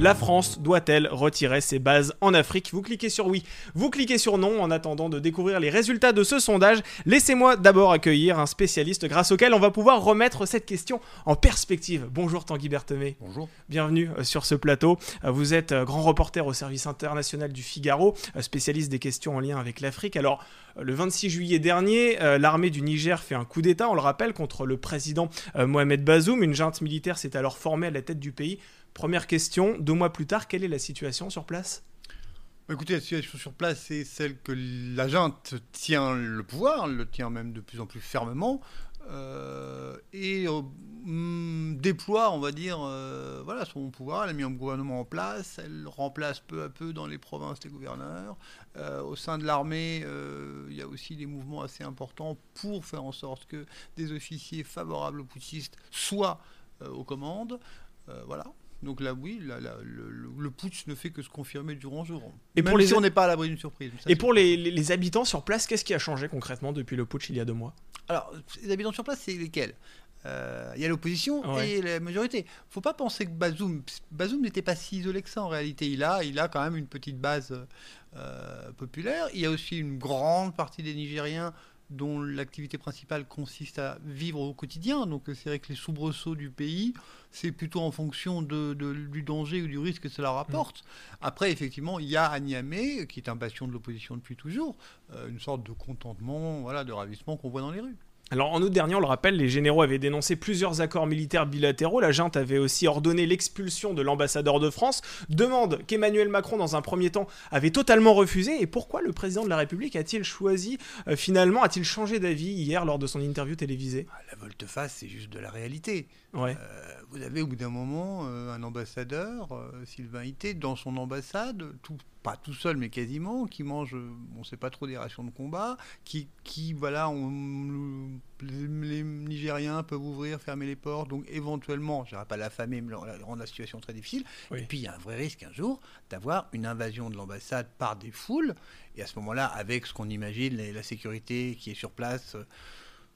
La France doit-elle retirer ses bases en Afrique? Vous cliquez sur oui, vous cliquez sur non en attendant de découvrir les résultats de ce sondage. Laissez-moi d'abord accueillir un spécialiste grâce auquel on va pouvoir remettre cette question en perspective. Bonjour Tanguy Berthemé. Bonjour. Bienvenue euh, sur ce plateau. Euh, Vous êtes euh, grand reporter au service international du Figaro, spécialiste des questions en lien avec l'Afrique. Alors, le 26 juillet dernier, l'armée du Niger fait un coup d'État, on le rappelle, contre le président Mohamed Bazoum. Une junte militaire s'est alors formée à la tête du pays. Première question, deux mois plus tard, quelle est la situation sur place? Bah, Écoutez, la situation sur place, c'est celle que la junte tient le pouvoir, le tient même de plus en plus fermement, euh, et euh, hum, déploie, on va dire, euh, voilà, son pouvoir. Elle a mis un gouvernement en place, elle remplace peu à peu dans les provinces les gouverneurs. Au sein de l'armée, il y a aussi des mouvements assez importants pour faire en sorte que des officiers favorables aux putschistes soient aux commandes. Voilà. Donc là, oui, là, là, le, le- le putsch ne fait que se confirmer jour en jour. Et Même pour les- si on n'est pas à l'abri d'une surprise. Ça, Et pour les, les- les habitants sur place, qu'est-ce qui a changé concrètement depuis le putsch il y a deux mois? Alors, les habitants sur place, c'est lesquels? Euh, Il y a l'opposition Ouais. et la majorité. faut pas penser que Bazoum, Bazoum n'était pas si isolé que ça en réalité. Il a, il a quand même une petite base euh, populaire. Il y a aussi une grande partie des Nigériens dont l'activité principale consiste à vivre au quotidien. Donc euh, c'est vrai que les soubresauts du pays, c'est plutôt en fonction de, de- du danger ou du risque que cela rapporte. Après, effectivement, il y a à Niamey, qui est un bastion de l'opposition depuis toujours, euh, une sorte de contentement, voilà, de ravissement qu'on voit dans les rues. Alors en août dernier, on le rappelle, les généraux avaient dénoncé plusieurs accords militaires bilatéraux. La junte avait aussi ordonné l'expulsion de l'ambassadeur de France, demande qu'Emmanuel Macron, dans un premier temps, avait totalement refusé. Et pourquoi le président de la République a-t-il choisi, euh, finalement, a-t-il changé d'avis hier lors de son interview télévisée? Ah, La volte-face, c'est juste de la réalité. Ouais. Euh, vous avez au bout d'un moment euh, un ambassadeur, Sylvain Ité, dans son ambassade, tout, pas tout seul mais quasiment, qui mange, on ne sait pas trop des rations de combat, qui, qui voilà, on- les, Nigériens peuvent ouvrir, fermer les portes, donc éventuellement, je dirais pas l'affamer, mais rendre la situation très difficile. Oui. Et puis il y a un vrai risque un jour d'avoir une invasion de l'ambassade par des foules, et à ce moment-là, avec ce qu'on imagine, la, la sécurité qui est sur place. euh,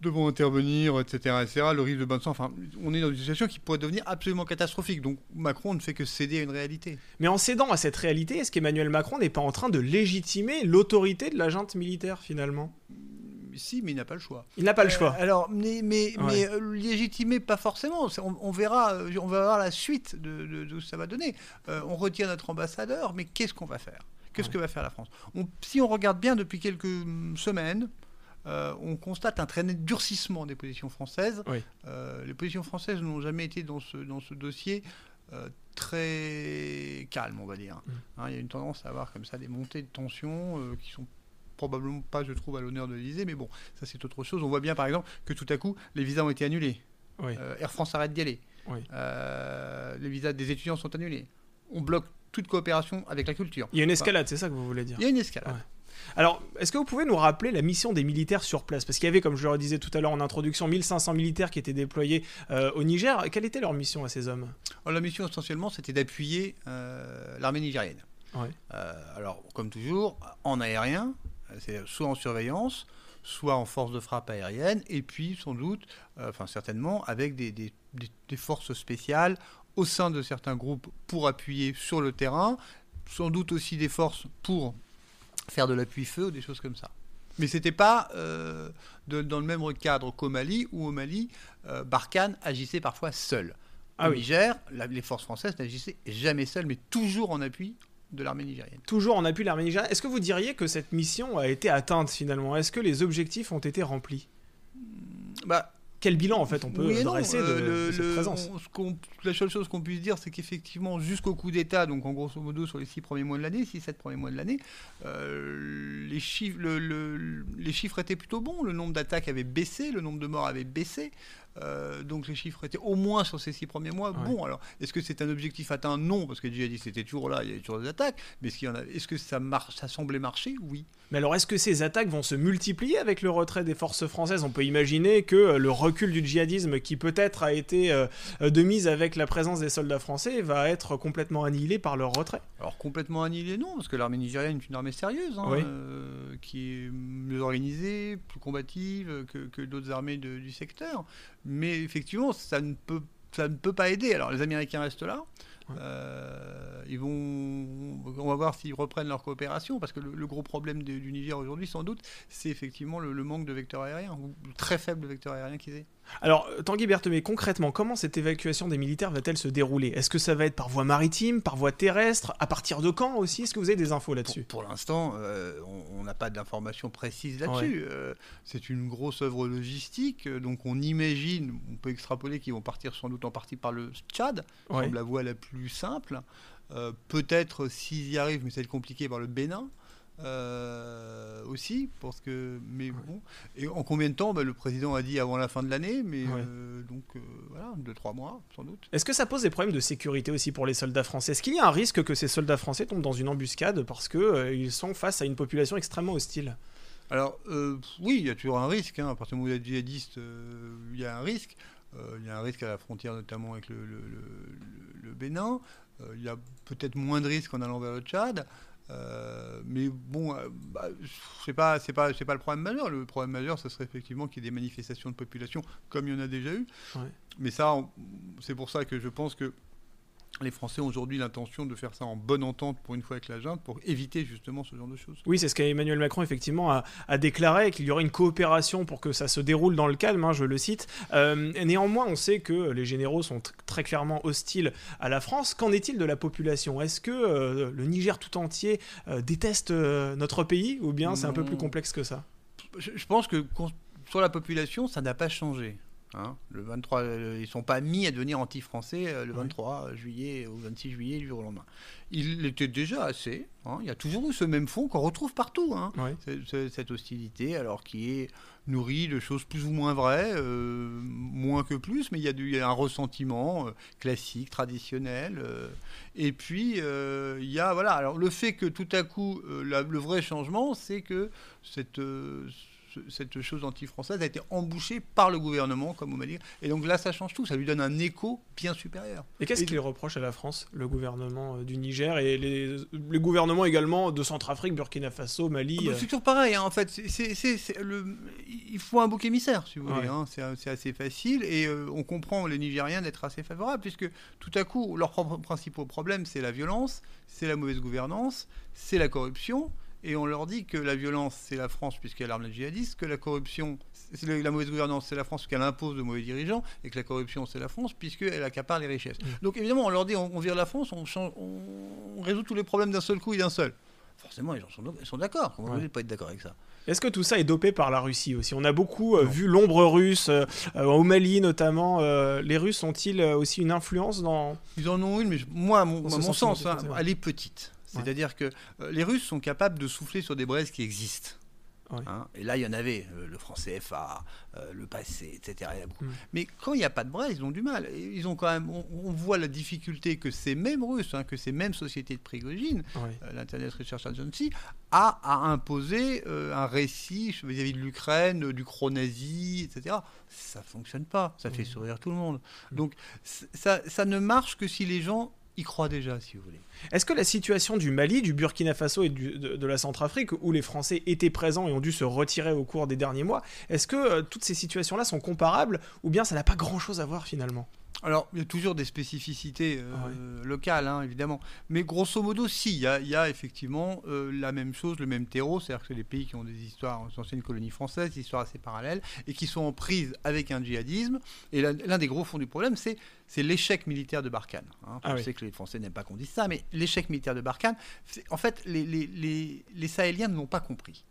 devront intervenir, etc., etc., le risque de bain de sang. Enfin, on est dans une situation qui pourrait devenir absolument catastrophique. Donc Macron ne fait que céder à une réalité. Mais en cédant à cette réalité, est-ce qu'Emmanuel Macron n'est pas en train de légitimer l'autorité de la junte militaire, finalement? Si, mais il n'a pas le choix. Il n'a pas le choix. Euh, alors, mais, mais, Ouais. mais euh, légitimer, pas forcément. On, on verra, euh, on va voir la suite de, de- de ce que ça va donner. Euh, on retient notre ambassadeur, mais qu'est-ce qu'on va faire? Qu'est-ce Ouais. que va faire la France? On- Si on regarde bien depuis quelques hum, semaines, euh, on constate un très net durcissement des positions françaises. Oui. Euh, les positions françaises n'ont jamais été dans ce, dans ce dossier euh, très calmes, on va dire. Mm. Hein, il y a une tendance à avoir comme ça des montées de tension qui sont probablement pas, je trouve, à l'honneur de l'Élysée, mais bon, ça c'est autre chose. On voit bien par exemple que tout à coup, les visas ont été annulés. Oui. Air France arrête d'y aller. Oui. Les visas des étudiants sont annulés. On bloque toute coopération avec la culture. Il y a une escalade, c'est ça que vous voulez dire? Il y a une escalade. Ouais. Alors, est-ce que vous pouvez nous rappeler la mission des militaires sur place? Parce qu'il y avait, comme je le disais tout à l'heure en introduction, 1500 militaires qui étaient déployés euh, au Niger. Quelle était leur mission à ces hommes? Alors, la mission essentiellement, c'était d'appuyer euh, l'armée nigérienne. Ouais. Euh, alors, comme toujours, en aérien, c'est soit en surveillance, soit en force de frappe aérienne, et puis sans doute, enfin certainement, avec des, des- des- des forces spéciales au sein de certains groupes pour appuyer sur le terrain, sans doute aussi des forces pour faire de l'appui-feu ou des choses comme ça. Mais c'était pas euh, de- dans le même cadre qu'au Mali, où au Mali, euh, Barkhane agissait parfois seul. Ah Au oui. Niger, la- les forces françaises n'agissaient jamais seules, mais toujours en appui de l'armée nigérienne. Toujours en appui de l'armée nigérienne. Est-ce que vous diriez que cette mission a été atteinte finalement? Est-ce que les objectifs ont été remplis? Bah, Quel bilan en fait on peut oui non, dresser de, euh, de cette le- présence on- ce qu'on- la seule chose qu'on puisse dire, c'est qu'effectivement, jusqu'au coup d'État, donc en grosso modo sur les six premiers mois de l'année, six, sept premiers mois de l'année, euh, les, chiffres, le- le- les chiffres étaient plutôt bons. Le nombre d'attaques avait baissé, le nombre de morts avait baissé. Euh, donc les chiffres étaient au moins sur ces six premiers mois. Ouais. Bon, alors, est-ce que c'est un objectif atteint? Non, parce que les djihadistes étaient toujours là, il y avait toujours des attaques. Mais est-ce, a... que ça, semblait marcher? Oui. Mais alors, est-ce que ces attaques vont se multiplier avec le retrait des forces françaises? On peut imaginer que euh, le recul du djihadisme, qui peut-être a été euh, de mise avec la présence des soldats français, va être complètement annihilé par leur retrait. Alors complètement annihilé, non, parce que l'armée nigérienne est une armée sérieuse, hein, Oui. euh, qui est mieux organisée, plus combative que, que d'autres armées de- du secteur. Mais effectivement, ça ne peut, pas aider. Alors les Américains restent là. Ouais. Euh, ils vont, on va voir s'ils reprennent leur coopération, parce que le, le gros problème de- du Niger aujourd'hui, sans doute, c'est effectivement le, le manque de vecteurs aériens, ou le très faible vecteur aérien qu'ils aient. Alors, euh, Tanguy Berthemé, concrètement, comment cette évacuation des militaires va-t-elle se dérouler? Est-ce que ça va être par voie maritime, par voie terrestre À partir de quand aussi? Est-ce que vous avez des infos là-dessus? Pour l'instant, euh, on- n'a pas d'informations précises là-dessus. Euh, c'est une grosse œuvre logistique, donc on imagine, on peut extrapoler qu'ils vont partir sans doute en partie par le Tchad, Ouais. semble la voie la plus simple. Euh, Peut-être s'ils y arrivent, mais ça va être compliqué par le Bénin. euh, aussi parce que mais bon et en combien de temps Bah, le président a dit avant la fin de l'année mais Ouais. euh, donc euh, voilà deux trois mois sans doute Est-ce que ça pose des problèmes de sécurité aussi pour les soldats français? Est-ce qu'il y a un risque que ces soldats français tombent dans une embuscade parce qu'ils sont face à une population extrêmement hostile? Alors, euh, oui, il y a toujours un risque. hein. À partir du moment où il y a des djihadistes, euh, il y a un risque. Euh, il y a un risque à la frontière, notamment avec le, le- le- le Bénin. Euh, il y a peut-être moins de risques en allant vers le Tchad. Euh, mais bon, euh, bah, c'est pas, c'est pas, c'est pas le problème majeur. Le problème majeur, ce serait effectivement qu'il y ait des manifestations de population, comme il y en a déjà eu. Ouais. Mais ça, c'est pour ça que je pense que les Français ont aujourd'hui l'intention de faire ça en bonne entente pour une fois avec la junte, pour éviter justement ce genre de choses. Oui, c'est ce qu'Emmanuel Macron effectivement a, a déclaré qu'il y aurait une coopération pour que ça se déroule dans le calme, hein, je le cite. Euh, néanmoins, on sait que les généraux sont tr- très clairement hostiles à la France. Qu'en est-il de la population? Est-ce que euh, le Niger tout entier euh, déteste notre pays? Ou bien c'est un peu plus complexe que ça? Je, je pense que sur la population, ça n'a pas changé. Hein. Le 23, euh, ils sont pas mis à devenir anti-français euh, le Ouais. 23 juillet ou 26 juillet du jour au lendemain. Il l'était déjà assez. hein. Il y a toujours eu ce même fond qu'on retrouve partout. hein. Cette hostilité, alors qui est nourrie de choses plus ou moins vraies, euh, moins que plus, mais il y a, du, il y a un ressentiment euh, classique, traditionnel. et puis, il y a, voilà, alors le fait que tout à coup, la- le vrai changement, c'est que cette, ce- cette chose anti-française a été embouchée par le gouvernement, comme on va dire. Et donc là, ça change tout, ça lui donne un écho bien supérieur. Et qu'est-ce qu'il reproche à la France, le gouvernement euh, du Niger et les, les gouvernements également de Centrafrique, Burkina Faso, Mali Ah bah, euh, C'est toujours pareil, hein, en fait. C'est- c'est- c'est- c'est le- Il faut un bouc émissaire, si vous voulez. Ouais. hein. C'est assez facile et euh, on comprend les Nigériens d'être assez favorables, puisque tout à coup, leurs principaux problèmes, c'est la violence, c'est la mauvaise gouvernance, c'est la corruption. Et on leur dit que la violence, c'est la France, puisqu'elle arme les djihadistes, que la corruption, c'est la mauvaise gouvernance, c'est la France, puisqu'elle impose de mauvais dirigeants, et que la corruption, c'est la France, puisqu'elle accapare les richesses. Mm. Donc évidemment, on leur dit, on, on vire la France, on, change, on résout tous les problèmes d'un seul coup et d'un seul. Forcément, les gens sont, ils sont d'accord. Ouais. vous voulez pas être d'accord avec ça Est-ce que tout ça est dopé par la Russie aussi? On a beaucoup euh, vu l'ombre russe, euh, euh, au Mali notamment. euh, les Russes ont-ils aussi une influence dans... Ils en ont une, mais je- moi, à mon, à mon sens, hein, elle est petite. C'est-à-dire que euh, les Russes sont capables de souffler sur des braises qui existent. Ouais. Hein, et là, il y en avait, euh, le franc CFA, euh, le passé, etc. Mm. Mais quand il n'y a pas de braise, ils ont du mal. Ils ont quand même, on, on voit la difficulté que ces mêmes Russes, hein, que ces mêmes sociétés de Prigogine, euh, l'Internet Research Agency, a à imposer un récit vis-à-vis de l'Ukraine, du chronazi, etc. Ça fonctionne pas, ça fait Mhm. sourire tout le monde. Mhm. Donc ça ne marche que si les gens y croient déjà, si vous voulez. Est-ce que la situation du Mali, du Burkina Faso et de la Centrafrique, où les Français étaient présents et ont dû se retirer au cours des derniers mois, est-ce que euh, toutes ces situations-là sont comparables ou bien ça n'a pas grand-chose à voir finalement? Alors, il y a toujours des spécificités euh, locales, hein, évidemment. Mais grosso modo, si, il y a, il y a effectivement euh, la même chose, le même terreau. C'est-à-dire que c'est des pays qui ont des histoires, des anciennes colonies françaises, des histoires assez parallèles, et qui sont en prise avec un djihadisme. Et l'un des gros fonds du problème, c'est l'échec militaire de Barkhane. hein. Ah Je oui. sais que les Français n'aiment pas qu'on dise ça, mais l'échec militaire de Barkhane, en fait, les, les, les, les Sahéliens ne l'ont pas compris.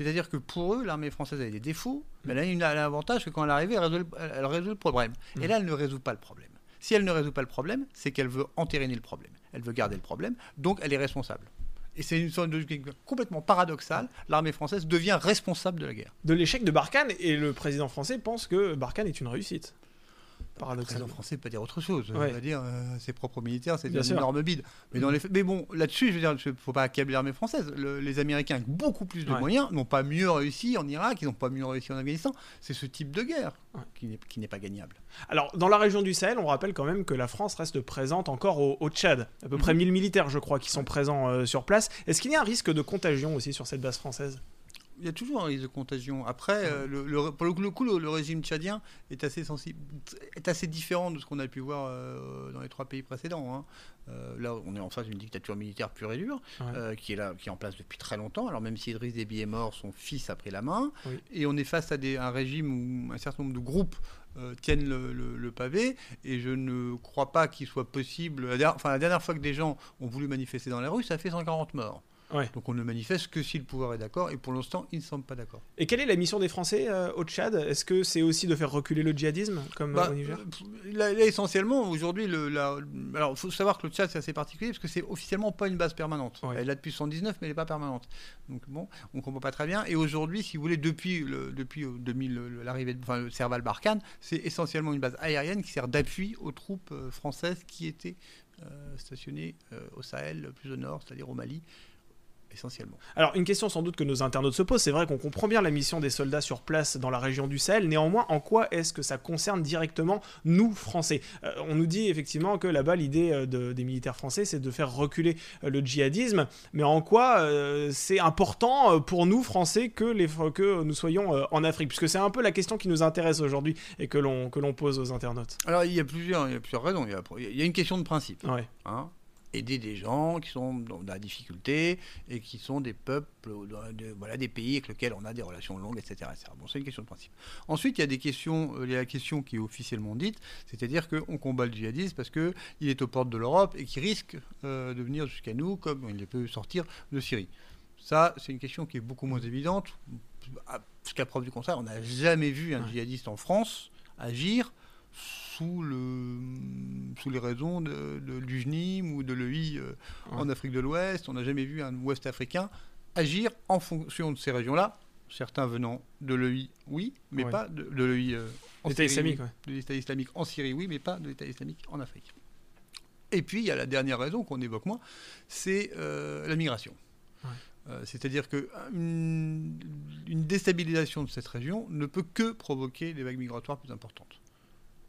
C'est-à-dire que pour eux, l'armée française avait des défauts, mais elle a une- elle a l'avantage que quand elle arrive, elle résout, le- elle- elle résout le problème. Et là, elle ne résout pas le problème. Si elle ne résout pas le problème, c'est qu'elle veut entériner le problème. Elle veut garder le problème, donc elle est responsable. Et c'est une sorte de complètement paradoxale. L'armée française devient responsable de la guerre. De l'échec de Barkhane et le président français pense que Barkhane est une réussite. Paradoxalement. président français peut dire autre chose. Ouais. Il va dire euh, ses propres militaires, c'est une sûr. énorme bide. Mais, dans Mhm. les faits- mais bon, là-dessus, je veux dire, il faut pas accabler l'armée française. Le- les Américains, avec beaucoup plus de Ouais. moyens, n'ont pas mieux réussi en Irak, ils n'ont pas mieux réussi en Afghanistan. C'est ce type de guerre Ouais. qui n'est- pas gagnable. Alors, dans la région du Sahel, on rappelle quand même que la France reste présente encore au, au Tchad. À peu près Mhm. 1000 militaires, je crois, qui sont présents euh, sur place. Est-ce qu'il y a un risque de contagion aussi sur cette base française? Il y a toujours un risque de contagion. Après, euh, le, le- pour le, coup, le, le régime tchadien est assez sensible, est assez différent de ce qu'on a pu voir euh, dans les trois pays précédents. hein. Euh, là, on est en face d'une dictature militaire pure et dure, Ouais. euh, qui est là, qui est en place depuis très longtemps. Alors même si Idriss Déby est mort, son fils a pris la main, Oui. et on est face à des, un régime où un certain nombre de groupes tiennent le, le- le pavé, et je ne crois pas qu'il soit possible. La dernière, enfin, la dernière fois que des gens ont voulu manifester dans la rue, ça a fait 140 morts. Ouais. Donc on ne manifeste que si le pouvoir est d'accord, et pour l'instant, ils ne semblent pas d'accord. Et quelle est la mission des Français euh, au Tchad? Est-ce que c'est aussi de faire reculer le djihadisme, comme Bah, au Niger euh, là, là, essentiellement, aujourd'hui, la- alors faut savoir que le Tchad c'est assez particulier parce que c'est officiellement pas une base permanente. Ouais. Elle est là depuis 79, mais elle n'est pas permanente. Donc bon, on comprend pas très bien. Et aujourd'hui, si vous voulez, depuis le, depuis euh, 2000, le- l'arrivée, de- enfin le Serval Barkhane, c'est essentiellement une base aérienne qui sert d'appui aux troupes euh, françaises qui étaient euh, stationnées euh, au Sahel, plus au nord, c'est-à-dire au Mali, essentiellement. Alors, une question sans doute que nos internautes se posent, c'est vrai qu'on comprend bien la mission des soldats sur place dans la région du Sahel, néanmoins, en quoi est-ce que ça concerne directement nous, Français? Euh, On nous dit effectivement que là-bas, l'idée euh, de- des militaires français, c'est de faire reculer euh, le djihadisme, mais en quoi euh, c'est important pour nous, Français, que, les, que nous soyons euh, en Afrique? Puisque c'est un peu la question qui nous intéresse aujourd'hui et que l'on que l'on pose aux internautes. Alors il y a plusieurs, il y a plusieurs raisons. Il y a, il y a une question de principe. Ouais. hein, aider des gens qui sont dans la difficulté et qui sont des peuples, de- voilà, des pays avec lesquels on a des relations longues, etc. etc. Bon, c'est une question de principe. Ensuite, il y a des questions, euh, il y a la question qui est officiellement dite, c'est-à-dire qu'on combat le djihadisme parce qu'il est aux portes de l'Europe et qu'il risque euh, de venir jusqu'à nous comme il peut sortir de Syrie. Ça, c'est une question qui est beaucoup moins évidente. Jusqu'à preuve du contraire, on n'a jamais vu un djihadiste en France agir sous, le, sous les raisons de, de l'UJNIM ou de l'EI euh, en Afrique de l'Ouest. On n'a jamais vu un Ouest africain agir en fonction de ces régions-là. Certains venant de l'EI, oui, mais Ouais. pas de, de l'EI euh, en L'État Syrie, islamique, oui. ouais. de l'État islamique en Syrie, oui, mais pas de l'État islamique en Afrique. Et puis, il y a la dernière raison qu'on évoque moins, c'est euh, la migration. Euh, C'est-à-dire qu'une une déstabilisation de cette région ne peut que provoquer des vagues migratoires plus importantes.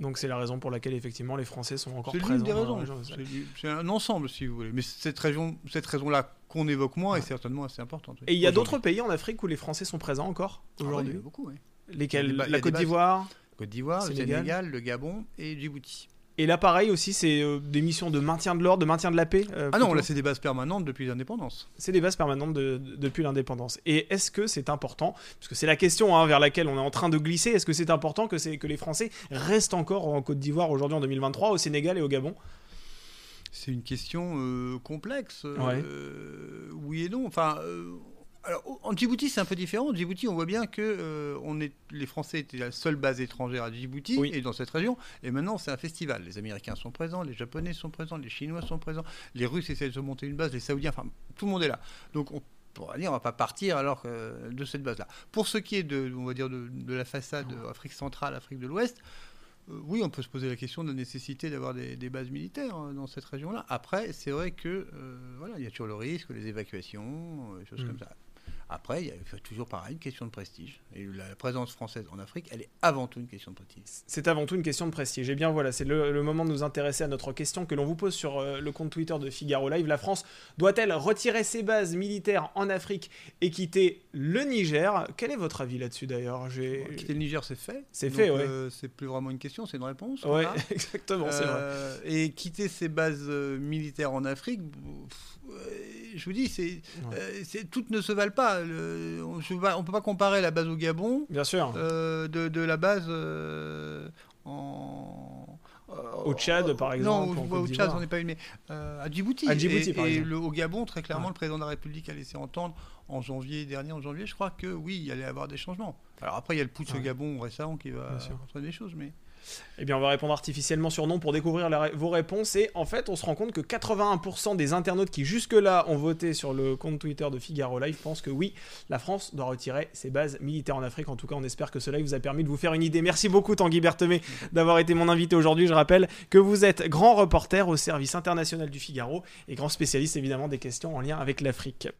Donc c'est la raison pour laquelle effectivement les Français sont encore C'est présents. l'une des raisons. C'est c'est un ensemble, si vous voulez. Mais cette raison, cette raison-là qu'on évoque moins Ouais. est certainement assez importante. oui. Et il y a d'autres pays en Afrique où les Français sont présents encore Ah ouais, aujourd'hui? beaucoup, oui. Lesquels? La Côte d'Ivoire? Côte d'Ivoire, le. Sénégal, le Gabon et Djibouti. Et là, pareil aussi, c'est euh, des missions de maintien de l'ordre, de maintien de la paix. euh, Ah non, là c'est des bases permanentes depuis l'indépendance. c'est des bases permanentes de- de- depuis l'indépendance. Et est-ce que c'est important Parce que c'est la question hein, vers laquelle on est en train de glisser. Est-ce que c'est important que, c'est- que les Français restent encore en Côte d'Ivoire aujourd'hui en 2023, au Sénégal et au Gabon? C'est une question euh, complexe. Ouais. oui et non. Enfin, alors, en Djibouti, c'est un peu différent. En Djibouti, on voit bien que euh, on est, les Français étaient la seule base étrangère à Djibouti Oui. et dans cette région. Et maintenant, c'est un festival. Les Américains sont présents, les Japonais sont présents, les Chinois sont présents, les Russes essaient de se monter une base, les Saoudiens, enfin, tout le monde est là. Donc, on pourra dire, on va pas partir alors que- de cette base-là. Pour ce qui est de, on va dire, de, de la façade Afrique centrale, Afrique de l'Ouest. euh, oui, on peut se poser la question de la nécessité d'avoir des, des bases militaires euh, dans cette région-là. Après, c'est vrai que euh, voilà, il y a toujours le risque, les évacuations, euh, des choses Mm. comme ça. Après, il y a toujours pareil, une question de prestige. Et la présence française en Afrique, elle est avant tout une question de prestige. C'est avant tout une question de prestige. Et bien voilà, c'est le, le moment de nous intéresser à notre question que l'on vous pose sur euh, le compte Twitter de Figaro Live. La France doit-elle retirer ses bases militaires en Afrique et quitter le Niger? Quel est votre avis là-dessus d'ailleurs? Quitter le Niger, c'est fait. C'est fait, ouais. euh, c'est plus vraiment une question, c'est une réponse. Ouais, voilà. exactement, c'est vrai. Euh, Et quitter ses bases euh, militaires en Afrique, pff, je vous dis, c'est, Ouais. euh, toutes ne se valent pas. Le- on ne peut pas comparer la base au Gabon Bien sûr. euh, de, de la base euh, en. euh, Au Tchad, par exemple, Non, au, Tchad, j'en ai pas une, mais à Djibouti. À Djibouti, et, par et exemple. le, au Gabon, très clairement, Ouais. le président de la République a laissé entendre en janvier dernier, en janvier, je crois que oui, il allait y avoir des changements. Alors après, il y a le Ouais. au Gabon récemment qui va entraîner des choses, mais Eh bien, on va répondre artificiellement sur non pour découvrir vos réponses. Et en fait, on se rend compte que 81% des internautes qui jusque-là ont voté sur le compte Twitter de Figaro Live pensent que oui, la France doit retirer ses bases militaires en Afrique. En tout cas, on espère que ce live vous a permis de vous faire une idée. Merci beaucoup, Tanguy Berthemé, d'avoir été mon invité aujourd'hui. Je rappelle que vous êtes grand reporter au service international du Figaro et grand spécialiste évidemment des questions en lien avec l'Afrique.